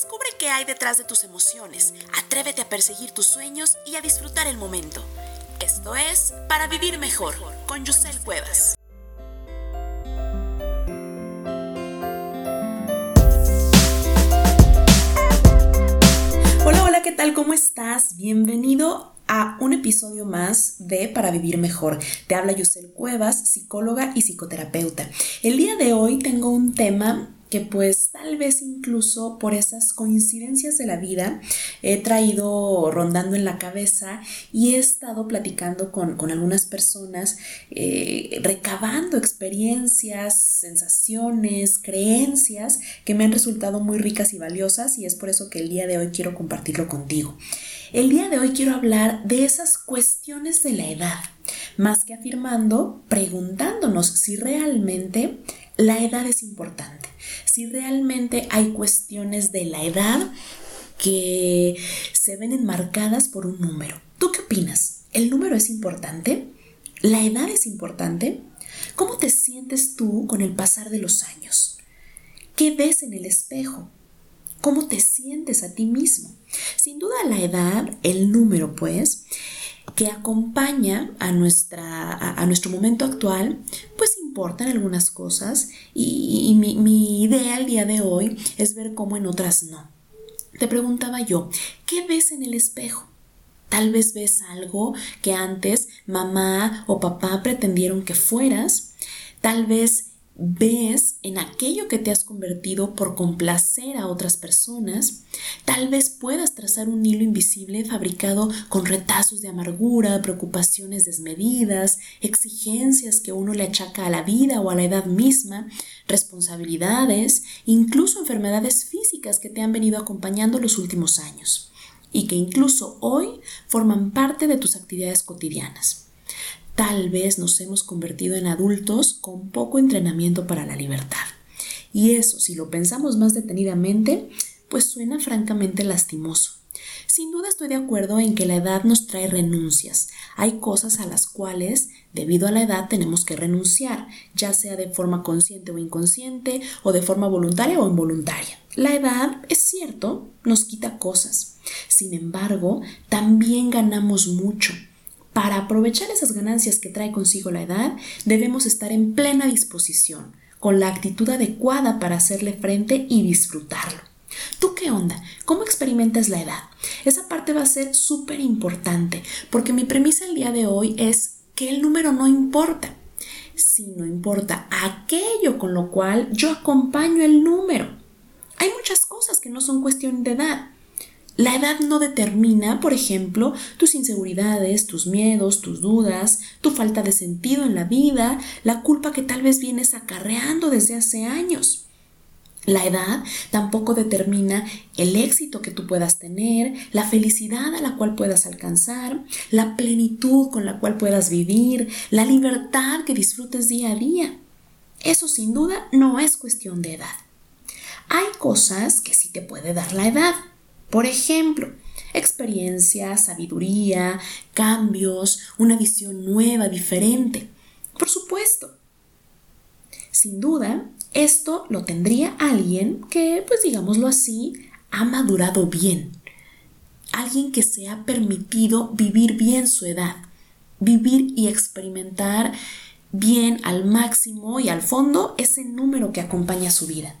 Descubre qué hay detrás de tus emociones, atrévete a perseguir tus sueños y a disfrutar el momento. Esto es Para Vivir Mejor con Yusel Cuevas. Hola, hola, ¿qué tal? ¿Cómo estás? Bienvenido a un episodio más de Para Vivir Mejor. Te habla Yusel Cuevas, psicóloga y psicoterapeuta. El día de hoy tengo un tema que pues tal vez incluso por esas coincidencias de la vida he traído rondando en la cabeza y he estado platicando con, algunas personas, eh, recabando experiencias, sensaciones, creencias que me han resultado muy ricas y valiosas y es por eso que el día de hoy quiero compartirlo contigo. El día de hoy quiero hablar de esas cuestiones de la edad, más que afirmando, preguntándonos si realmente la edad es importante si realmente hay cuestiones de la edad que se ven enmarcadas por un número. ¿Tú qué opinas? ¿El número es importante? ¿La edad es importante? ¿Cómo te sientes tú con el pasar de los años? ¿Qué ves en el espejo? ¿Cómo te sientes a ti mismo? Sin duda la edad, el número pues, que acompaña a, nuestra, a, nuestro momento actual, pues importan algunas cosas y, mi, mi idea el día de hoy es ver cómo en otras no. Te preguntaba yo, ¿qué ves en el espejo? Tal vez ves algo que antes mamá o papá pretendieron que fueras. Tal vez ves en aquello que te has convertido por complacer a otras personas, tal vez puedas trazar un hilo invisible fabricado con retazos de amargura, preocupaciones desmedidas, exigencias que uno le achaca a la vida o a la edad misma, responsabilidades, incluso enfermedades físicas que te han venido acompañando los últimos años y que incluso hoy forman parte de tus actividades cotidianas. Tal vez nos hemos convertido en adultos con poco entrenamiento para la libertad. Y eso, si lo pensamos más detenidamente, pues suena francamente lastimoso. Sin duda estoy de acuerdo en que la edad nos trae renuncias. Hay cosas a las cuales, debido a la edad, tenemos que renunciar, ya sea de forma consciente o inconsciente, o de forma voluntaria o involuntaria. La edad, es cierto, nos quita cosas. Sin embargo, también ganamos mucho para aprovechar esas ganancias que trae consigo la edad, debemos estar en plena disposición, con la actitud adecuada para hacerle frente y disfrutarlo. ¿Tú qué onda? ¿Cómo experimentas la edad? Esa parte va a ser súper importante, porque mi premisa el día de hoy es que el número no importa, sino importa aquello con lo cual yo acompaño el número. Hay muchas cosas que no son cuestión de edad. La edad no determina, por ejemplo, tus inseguridades, tus miedos, tus dudas, tu falta de sentido en la vida, la culpa que tal vez vienes acarreando desde hace años. La edad tampoco determina el éxito que tú puedas tener, la felicidad a la cual puedas alcanzar, la plenitud con la cual puedas vivir, la libertad que disfrutes día a día. Eso sin duda no es cuestión de edad. Hay cosas que sí te puede dar la edad. Por ejemplo, experiencia, sabiduría, cambios, una visión nueva, diferente. Por supuesto. Sin duda, esto lo tendría alguien que, pues digámoslo así, ha madurado bien. Alguien que se ha permitido vivir bien su edad, vivir y experimentar bien al máximo y al fondo ese número que acompaña su vida.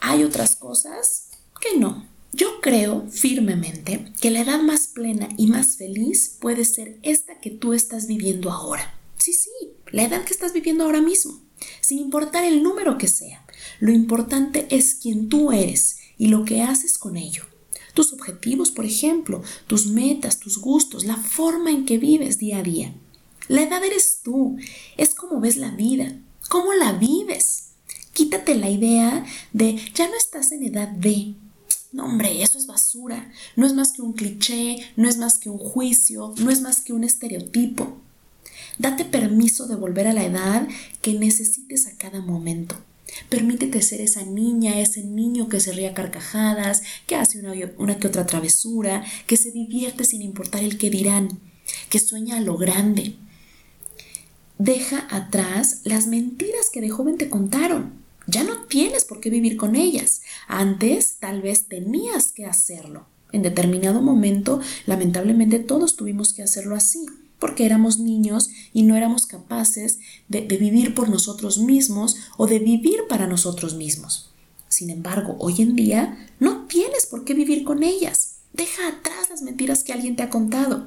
Hay otras cosas que no, yo creo firmemente que la edad más plena y más feliz puede ser esta que tú estás viviendo ahora. Sí, sí, la edad que estás viviendo ahora mismo, sin importar el número que sea. Lo importante es quién tú eres y lo que haces con ello. Tus objetivos, por ejemplo, tus metas, tus gustos, la forma en que vives día a día. La edad eres tú, es como ves la vida, cómo la vives. Quítate la idea de ya no estás en edad de, no, hombre, eso es basura. No es más que un cliché, no es más que un juicio, no es más que un estereotipo. Date permiso de volver a la edad que necesites a cada momento. Permítete ser esa niña, ese niño que se ríe a carcajadas, que hace una, una que otra travesura, que se divierte sin importar el que dirán, que sueña a lo grande. Deja atrás las mentiras que de joven te contaron Ya no tienes por qué vivir con ellas. Antes tal vez tenías que hacerlo. En determinado momento, lamentablemente todos tuvimos que hacerlo así, porque éramos niños y no éramos capaces de, de, vivir por nosotros mismos o de vivir para nosotros mismos. Sin embargo, hoy en día no tienes por qué vivir con ellas. Deja atrás las mentiras que alguien te ha contado.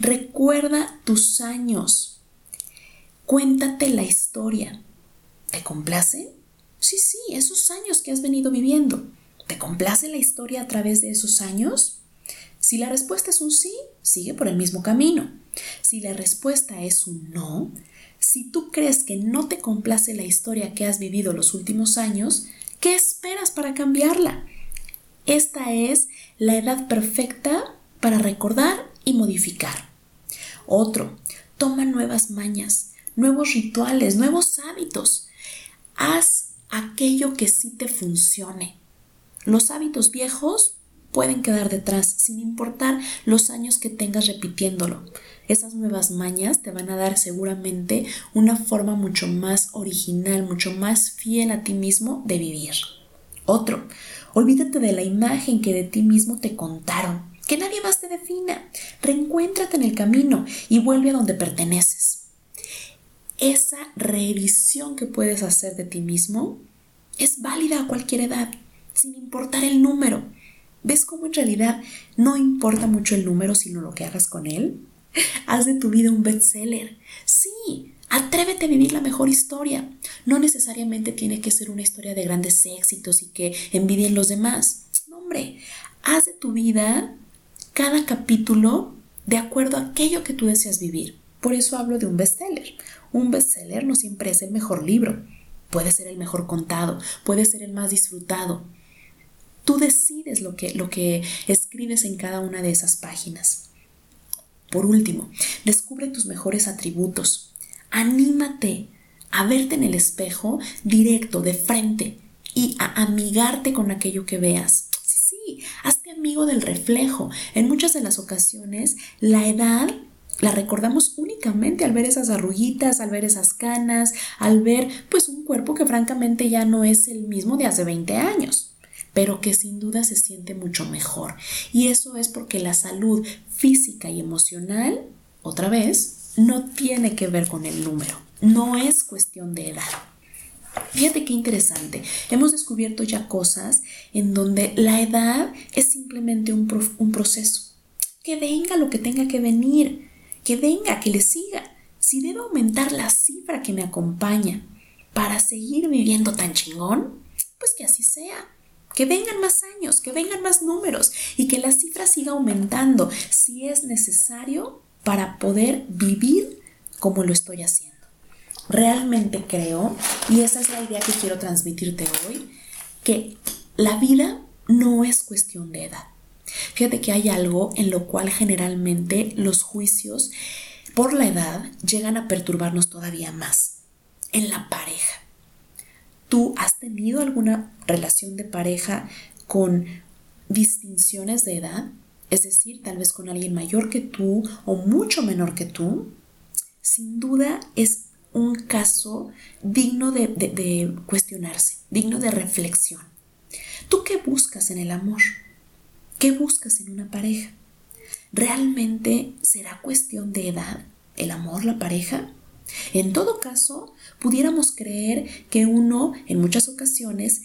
Recuerda tus años. Cuéntate la historia. ¿Te complace? Sí, sí, esos años que has venido viviendo. ¿Te complace la historia a través de esos años? Si la respuesta es un sí, sigue por el mismo camino. Si la respuesta es un no, si tú crees que no te complace la historia que has vivido los últimos años, ¿qué esperas para cambiarla? Esta es la edad perfecta para recordar y modificar. Otro, toma nuevas mañas, nuevos rituales, nuevos hábitos. Haz aquello que sí te funcione. Los hábitos viejos pueden quedar detrás, sin importar los años que tengas repitiéndolo. Esas nuevas mañas te van a dar seguramente una forma mucho más original, mucho más fiel a ti mismo de vivir. Otro, olvídate de la imagen que de ti mismo te contaron. Que nadie más te defina. Reencuéntrate en el camino y vuelve a donde perteneces. Esa revisión que puedes hacer de ti mismo es válida a cualquier edad sin importar el número. ¿Ves cómo en realidad no importa mucho el número, sino lo que hagas con él? Haz de tu vida un bestseller. Sí, atrévete a vivir la mejor historia. No necesariamente tiene que ser una historia de grandes éxitos y que envidien los demás. No, hombre, haz de tu vida cada capítulo de acuerdo a aquello que tú deseas vivir. Por eso hablo de un bestseller. Un bestseller no siempre es el mejor libro. Puede ser el mejor contado, puede ser el más disfrutado, Tú decides lo que, lo que escribes en cada una de esas páginas. Por último, descubre tus mejores atributos. Anímate a verte en el espejo directo, de frente, y a amigarte con aquello que veas. Sí, sí, hazte amigo del reflejo. En muchas de las ocasiones, la edad la recordamos únicamente al ver esas arruguitas, al ver esas canas, al ver pues un cuerpo que francamente ya no es el mismo de hace 20 años pero que sin duda se siente mucho mejor. Y eso es porque la salud física y emocional, otra vez, no tiene que ver con el número, no es cuestión de edad. Fíjate qué interesante. Hemos descubierto ya cosas en donde la edad es simplemente un, un, proceso. Que venga lo que tenga que venir, que venga, que le siga. Si debe aumentar la cifra que me acompaña para seguir viviendo tan chingón, pues que así sea que vengan más años, que vengan más números y que la cifra siga aumentando si es necesario para poder vivir como lo estoy haciendo. Realmente creo, y esa es la idea que quiero transmitirte hoy, que la vida no es cuestión de edad. Fíjate que hay algo en lo cual generalmente los juicios por la edad llegan a perturbarnos todavía más. En la pareja. ¿Tú has tenido alguna relación de pareja con distinciones de edad? Es decir, tal vez con alguien mayor que tú o mucho menor que tú. Sin duda es un caso digno de, de cuestionarse, digno de reflexión. ¿Tú qué buscas en el amor? ¿Qué buscas en una pareja? ¿Realmente será cuestión de edad el amor, la pareja? En todo caso, pudiéramos creer que uno, en muchas ocasiones,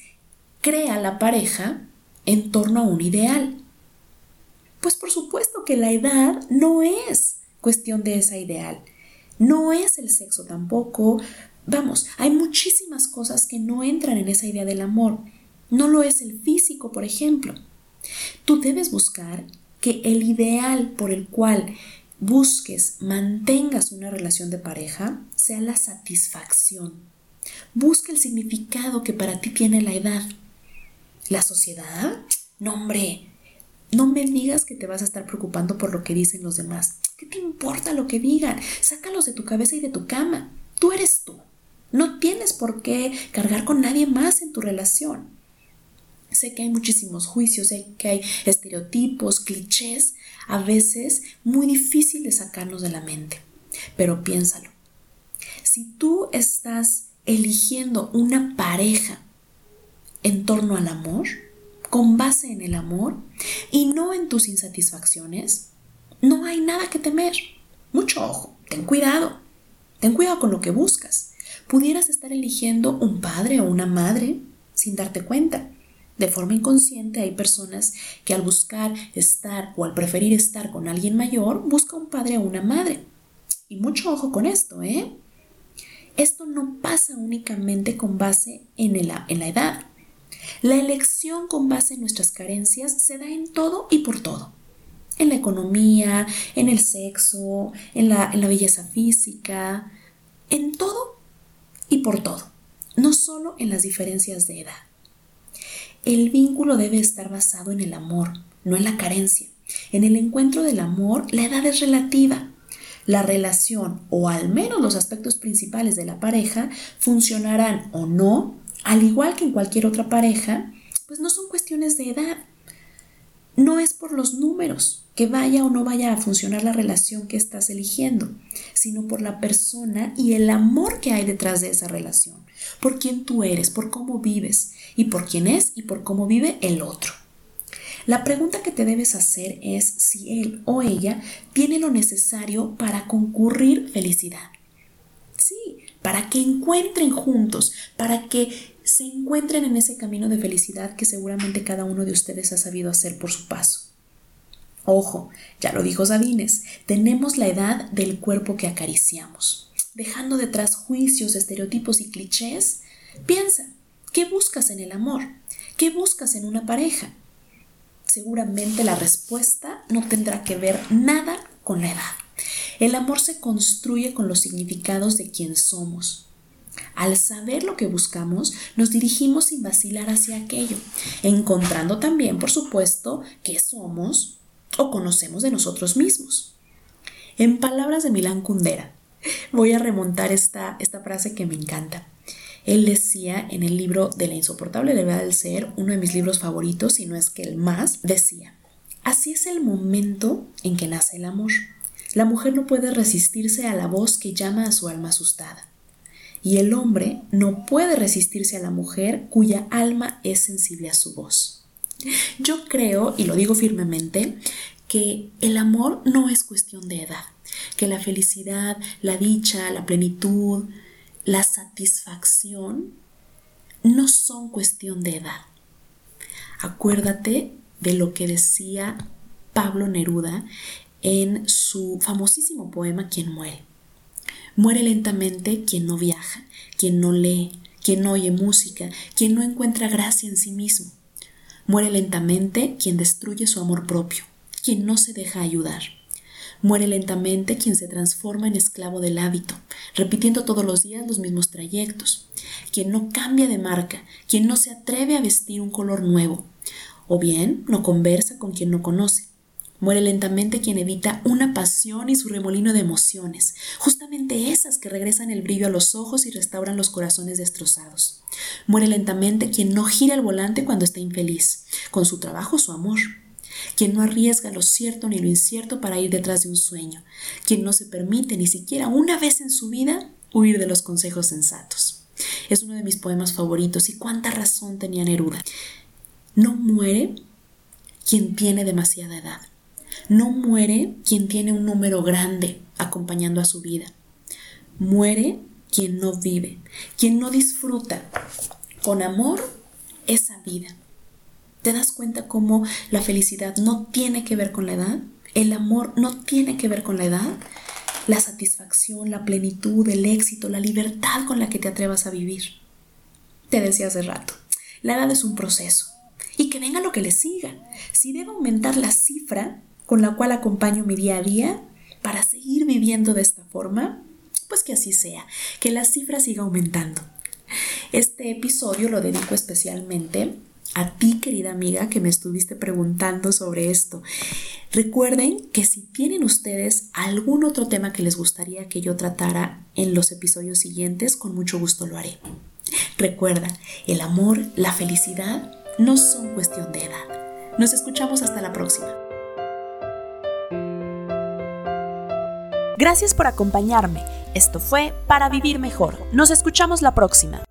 crea la pareja en torno a un ideal. Pues por supuesto que la edad no es cuestión de esa ideal. No es el sexo tampoco. Vamos, hay muchísimas cosas que no entran en esa idea del amor. No lo es el físico, por ejemplo. Tú debes buscar que el ideal por el cual busques, mantengas una relación de pareja, sea la satisfacción. Busca el significado que para ti tiene la edad. ¿La sociedad? No, hombre, no me digas que te vas a estar preocupando por lo que dicen los demás. ¿Qué te importa lo que digan? Sácalos de tu cabeza y de tu cama. Tú eres tú. No tienes por qué cargar con nadie más en tu relación. Sé que hay muchísimos juicios, sé que hay estereotipos, clichés, a veces muy difícil de sacarnos de la mente. Pero piénsalo. Si tú estás eligiendo una pareja en torno al amor, con base en el amor y no en tus insatisfacciones, no hay nada que temer. Mucho ojo, ten cuidado. Ten cuidado con lo que buscas. Pudieras estar eligiendo un padre o una madre sin darte cuenta. De forma inconsciente hay personas que al buscar estar o al preferir estar con alguien mayor, busca un padre o una madre. Y mucho ojo con esto, ¿eh? Esto no pasa únicamente con base en, en la edad. La elección con base en nuestras carencias se da en todo y por todo. En la economía, en el sexo, en la, en la belleza física, en todo y por todo, no solo en las diferencias de edad. El vínculo debe estar basado en el amor, no en la carencia. En el encuentro del amor, la edad es relativa. La relación, o al menos los aspectos principales de la pareja, funcionarán o no al igual que en cualquier otra pareja, pues no son cuestiones de edad. No es por los números que vaya o no vaya a funcionar la relación que estás eligiendo, sino por la persona y el amor que hay detrás de esa relación, por quién tú eres, por cómo vives y por quién es y por cómo vive el otro. La pregunta que te debes hacer es si él o ella tiene lo necesario para concurrir felicidad. Sí, para que encuentren juntos, para que se encuentren en ese camino de felicidad que seguramente cada uno de ustedes ha sabido hacer por su paso. Ojo, ya lo dijo Sabines, tenemos la edad del cuerpo que acariciamos. Dejando detrás juicios, estereotipos y clichés, piensa, ¿qué buscas en el amor? ¿Qué buscas en una pareja? Seguramente la respuesta no tendrá que ver nada con la edad. El amor se construye con los significados de quien somos, al saber lo que buscamos, nos dirigimos sin vacilar hacia aquello, encontrando también, por supuesto, qué somos o conocemos de nosotros mismos. En palabras de Milán Kundera, voy a remontar esta, esta frase que me encanta. Él decía en el libro de la insoportable levedad del ser, uno de mis libros favoritos, si no es que el más, decía, así es el momento en que nace el amor. La mujer no puede resistirse a la voz que llama a su alma asustada y el hombre no puede resistirse a la mujer cuya alma es sensible a su voz. Yo creo, y lo digo firmemente, que el amor no es cuestión de edad, que la felicidad, la dicha, la plenitud, la satisfacción no son cuestión de edad. Acuérdate de lo que decía Pablo Neruda en su famosísimo poema Quien muere. Muere lentamente quien no viaja, quien no lee, quien no oye música, quien no encuentra gracia en sí mismo. Muere lentamente quien destruye su amor propio, quien no se deja ayudar. Muere lentamente quien se transforma en esclavo del hábito, repitiendo todos los días los mismos trayectos, quien no cambia de marca, quien no se atreve a vestir un color nuevo, o bien no conversa con quien no conoce, Muere lentamente quien evita una pasión y su remolino de emociones, justamente esas que regresan el brillo a los ojos y restauran los corazones destrozados. Muere lentamente quien no gira el volante cuando está infeliz, con su trabajo o su amor. Quien no arriesga lo cierto ni lo incierto para ir detrás de un sueño. Quien no se permite ni siquiera una vez en su vida huir de los consejos sensatos. Es uno de mis poemas favoritos y cuánta razón tenía Neruda. No muere quien tiene demasiada edad. No muere quien tiene un número grande acompañando a su vida. Muere quien no vive, quien no disfruta con amor esa vida. ¿Te das cuenta cómo la felicidad no tiene que ver con la edad? El amor no tiene que ver con la edad. La satisfacción, la plenitud, el éxito, la libertad con la que te atrevas a vivir. Te decía hace rato, la edad es un proceso. Y que venga lo que le siga. Si debe aumentar la cifra, con la cual acompaño mi día a día para seguir viviendo de esta forma, pues que así sea, que la cifra siga aumentando. Este episodio lo dedico especialmente a ti, querida amiga, que me estuviste preguntando sobre esto. Recuerden que si tienen ustedes algún otro tema que les gustaría que yo tratara en los episodios siguientes, con mucho gusto lo haré. Recuerda, el amor, la felicidad no son cuestión de edad. Nos escuchamos hasta la próxima. Gracias por acompañarme Esto fue Para Vivir Mejor. Nos escuchamos la próxima.